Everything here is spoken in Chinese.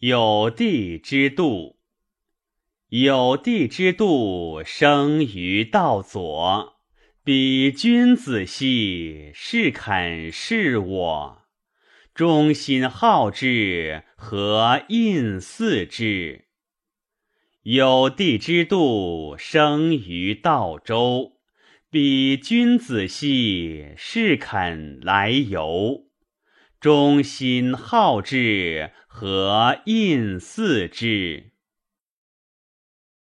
有地之度，有地之度生于道左。彼君子兮，是肯是我。忠心好志，何应似之？有地之度生于道周。彼君子兮，是肯来游。忠心好志，何应似之？